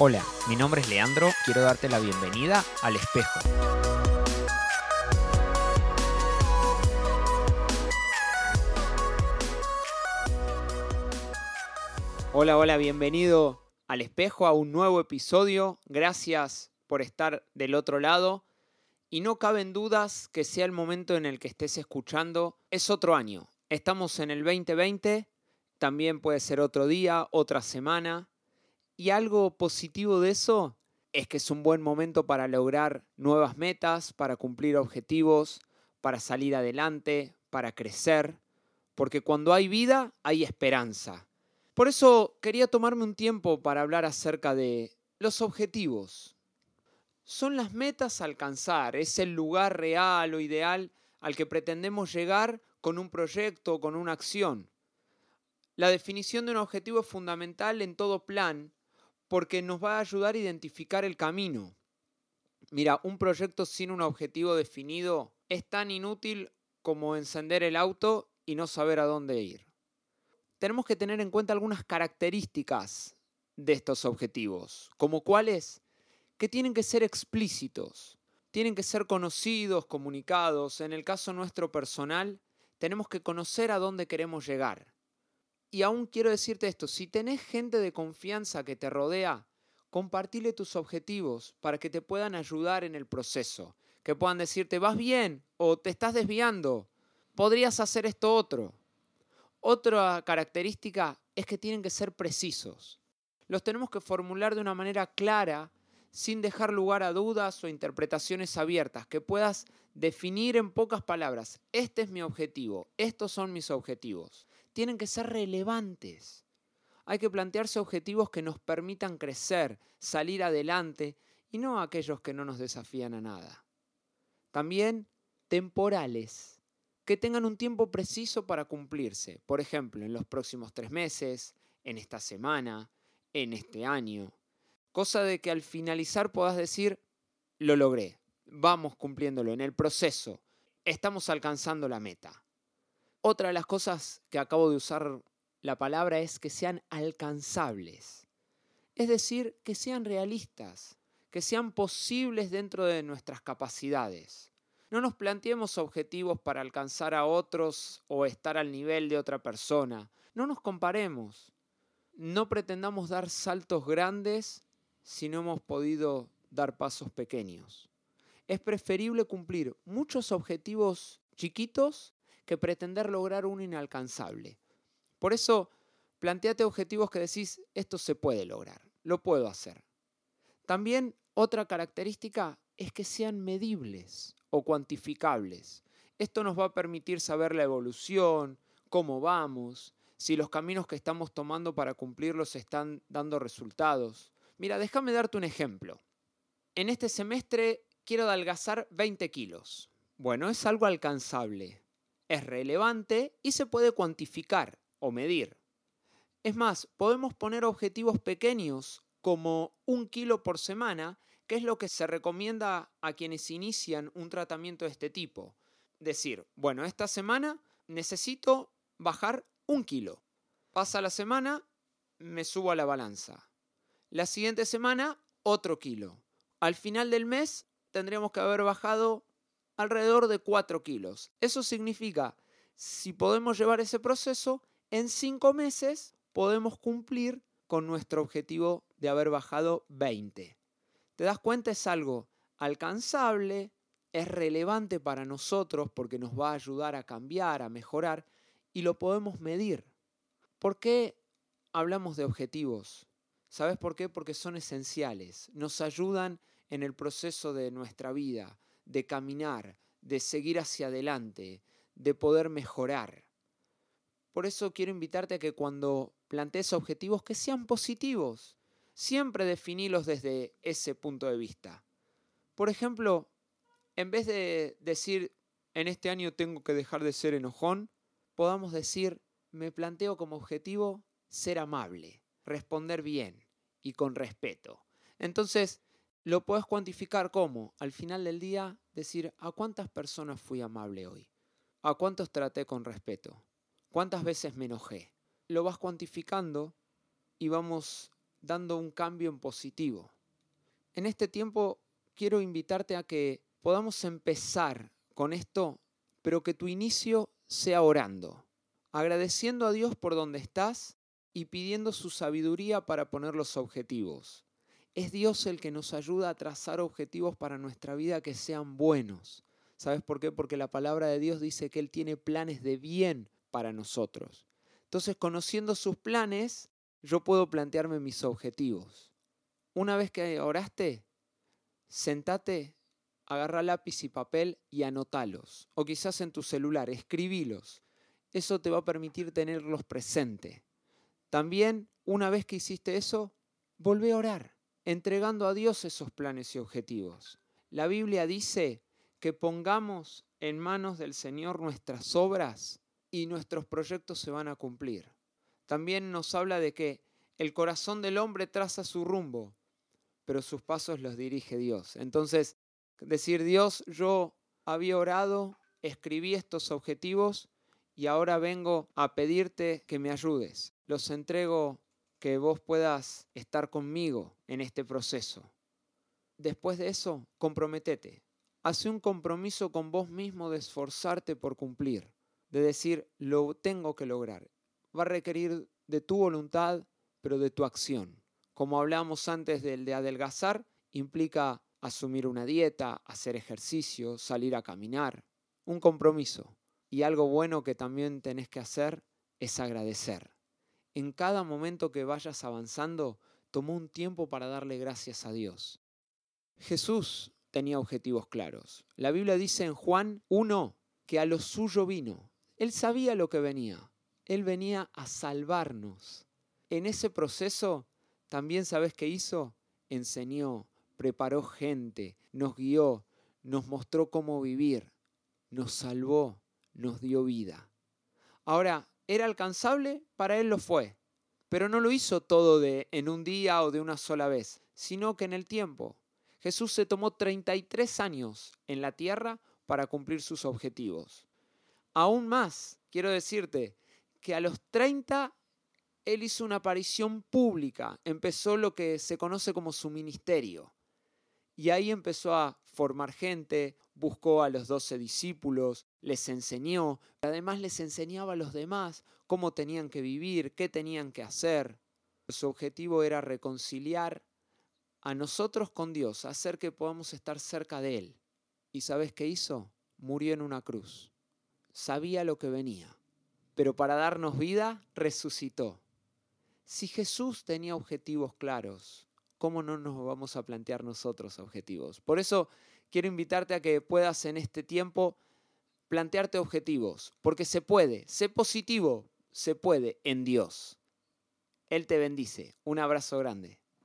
Hola, mi nombre es Leandro, quiero darte la bienvenida al espejo. Hola, hola, bienvenido al espejo, a un nuevo episodio. Gracias por estar del otro lado. Y no caben dudas que sea el momento en el que estés escuchando, es otro año. Estamos en el 2020, también puede ser otro día, otra semana. Y algo positivo de eso es que es un buen momento para lograr nuevas metas, para cumplir objetivos, para salir adelante, para crecer. Porque cuando hay vida, hay esperanza. Por eso quería tomarme un tiempo para hablar acerca de los objetivos son las metas a alcanzar, es el lugar real o ideal al que pretendemos llegar con un proyecto o con una acción. La definición de un objetivo es fundamental en todo plan porque nos va a ayudar a identificar el camino. Mira, un proyecto sin un objetivo definido es tan inútil como encender el auto y no saber a dónde ir. Tenemos que tener en cuenta algunas características de estos objetivos, como cuáles que tienen que ser explícitos, tienen que ser conocidos, comunicados. En el caso nuestro personal, tenemos que conocer a dónde queremos llegar. Y aún quiero decirte esto, si tenés gente de confianza que te rodea, compartile tus objetivos para que te puedan ayudar en el proceso, que puedan decirte, vas bien o te estás desviando, podrías hacer esto otro. Otra característica es que tienen que ser precisos. Los tenemos que formular de una manera clara sin dejar lugar a dudas o interpretaciones abiertas, que puedas definir en pocas palabras, este es mi objetivo, estos son mis objetivos. Tienen que ser relevantes. Hay que plantearse objetivos que nos permitan crecer, salir adelante y no aquellos que no nos desafían a nada. También temporales, que tengan un tiempo preciso para cumplirse, por ejemplo, en los próximos tres meses, en esta semana, en este año. Cosa de que al finalizar puedas decir, lo logré, vamos cumpliéndolo en el proceso, estamos alcanzando la meta. Otra de las cosas que acabo de usar la palabra es que sean alcanzables. Es decir, que sean realistas, que sean posibles dentro de nuestras capacidades. No nos planteemos objetivos para alcanzar a otros o estar al nivel de otra persona. No nos comparemos. No pretendamos dar saltos grandes si no hemos podido dar pasos pequeños. Es preferible cumplir muchos objetivos chiquitos que pretender lograr un inalcanzable. Por eso, planteate objetivos que decís, esto se puede lograr, lo puedo hacer. También otra característica es que sean medibles o cuantificables. Esto nos va a permitir saber la evolución, cómo vamos, si los caminos que estamos tomando para cumplirlos están dando resultados. Mira, déjame darte un ejemplo. En este semestre quiero adelgazar 20 kilos. Bueno, es algo alcanzable, es relevante y se puede cuantificar o medir. Es más, podemos poner objetivos pequeños como un kilo por semana, que es lo que se recomienda a quienes inician un tratamiento de este tipo. Decir, bueno, esta semana necesito bajar un kilo. Pasa la semana, me subo a la balanza. La siguiente semana, otro kilo. Al final del mes, tendríamos que haber bajado alrededor de 4 kilos. Eso significa, si podemos llevar ese proceso, en 5 meses podemos cumplir con nuestro objetivo de haber bajado 20. ¿Te das cuenta? Es algo alcanzable, es relevante para nosotros porque nos va a ayudar a cambiar, a mejorar y lo podemos medir. ¿Por qué hablamos de objetivos? ¿Sabes por qué? Porque son esenciales, nos ayudan en el proceso de nuestra vida, de caminar, de seguir hacia adelante, de poder mejorar. Por eso quiero invitarte a que cuando plantees objetivos que sean positivos, siempre definilos desde ese punto de vista. Por ejemplo, en vez de decir en este año tengo que dejar de ser enojón, podamos decir me planteo como objetivo ser amable responder bien y con respeto. Entonces, lo puedes cuantificar como, al final del día, decir, ¿a cuántas personas fui amable hoy? ¿A cuántos traté con respeto? ¿Cuántas veces me enojé? Lo vas cuantificando y vamos dando un cambio en positivo. En este tiempo quiero invitarte a que podamos empezar con esto, pero que tu inicio sea orando, agradeciendo a Dios por donde estás y pidiendo su sabiduría para poner los objetivos. Es Dios el que nos ayuda a trazar objetivos para nuestra vida que sean buenos. ¿Sabes por qué? Porque la palabra de Dios dice que Él tiene planes de bien para nosotros. Entonces, conociendo sus planes, yo puedo plantearme mis objetivos. Una vez que oraste, sentate, agarra lápiz y papel y anotalos. O quizás en tu celular, escribilos. Eso te va a permitir tenerlos presente. También, una vez que hiciste eso, volvé a orar, entregando a Dios esos planes y objetivos. La Biblia dice que pongamos en manos del Señor nuestras obras y nuestros proyectos se van a cumplir. También nos habla de que el corazón del hombre traza su rumbo, pero sus pasos los dirige Dios. Entonces, decir, Dios, yo había orado, escribí estos objetivos y ahora vengo a pedirte que me ayudes. Los entrego que vos puedas estar conmigo en este proceso. Después de eso, comprometete. Hace un compromiso con vos mismo de esforzarte por cumplir de decir, lo tengo que lograr. Va a requerir de tu voluntad, pero de tu acción. Como hablamos antes del de adelgazar, implica asumir una dieta, hacer ejercicio, salir a caminar, un compromiso. Y algo bueno que también tenés que hacer es agradecer. En cada momento que vayas avanzando, tomó un tiempo para darle gracias a Dios. Jesús tenía objetivos claros. La Biblia dice en Juan 1 que a lo suyo vino él sabía lo que venía. Él venía a salvarnos. En ese proceso, también sabes qué hizo? Enseñó, preparó gente, nos guió, nos mostró cómo vivir, nos salvó, nos dio vida. Ahora, ¿era alcanzable? Para él lo fue. Pero no lo hizo todo de en un día o de una sola vez, sino que en el tiempo. Jesús se tomó 33 años en la tierra para cumplir sus objetivos. Aún más, quiero decirte que a los 30 él hizo una aparición pública, empezó lo que se conoce como su ministerio. Y ahí empezó a formar gente, buscó a los doce discípulos, les enseñó, además les enseñaba a los demás cómo tenían que vivir, qué tenían que hacer. Su objetivo era reconciliar a nosotros con Dios, hacer que podamos estar cerca de Él. ¿Y sabes qué hizo? Murió en una cruz sabía lo que venía, pero para darnos vida resucitó. Si Jesús tenía objetivos claros, ¿cómo no nos vamos a plantear nosotros objetivos? Por eso quiero invitarte a que puedas en este tiempo plantearte objetivos, porque se puede, sé positivo, se puede en Dios. Él te bendice. Un abrazo grande.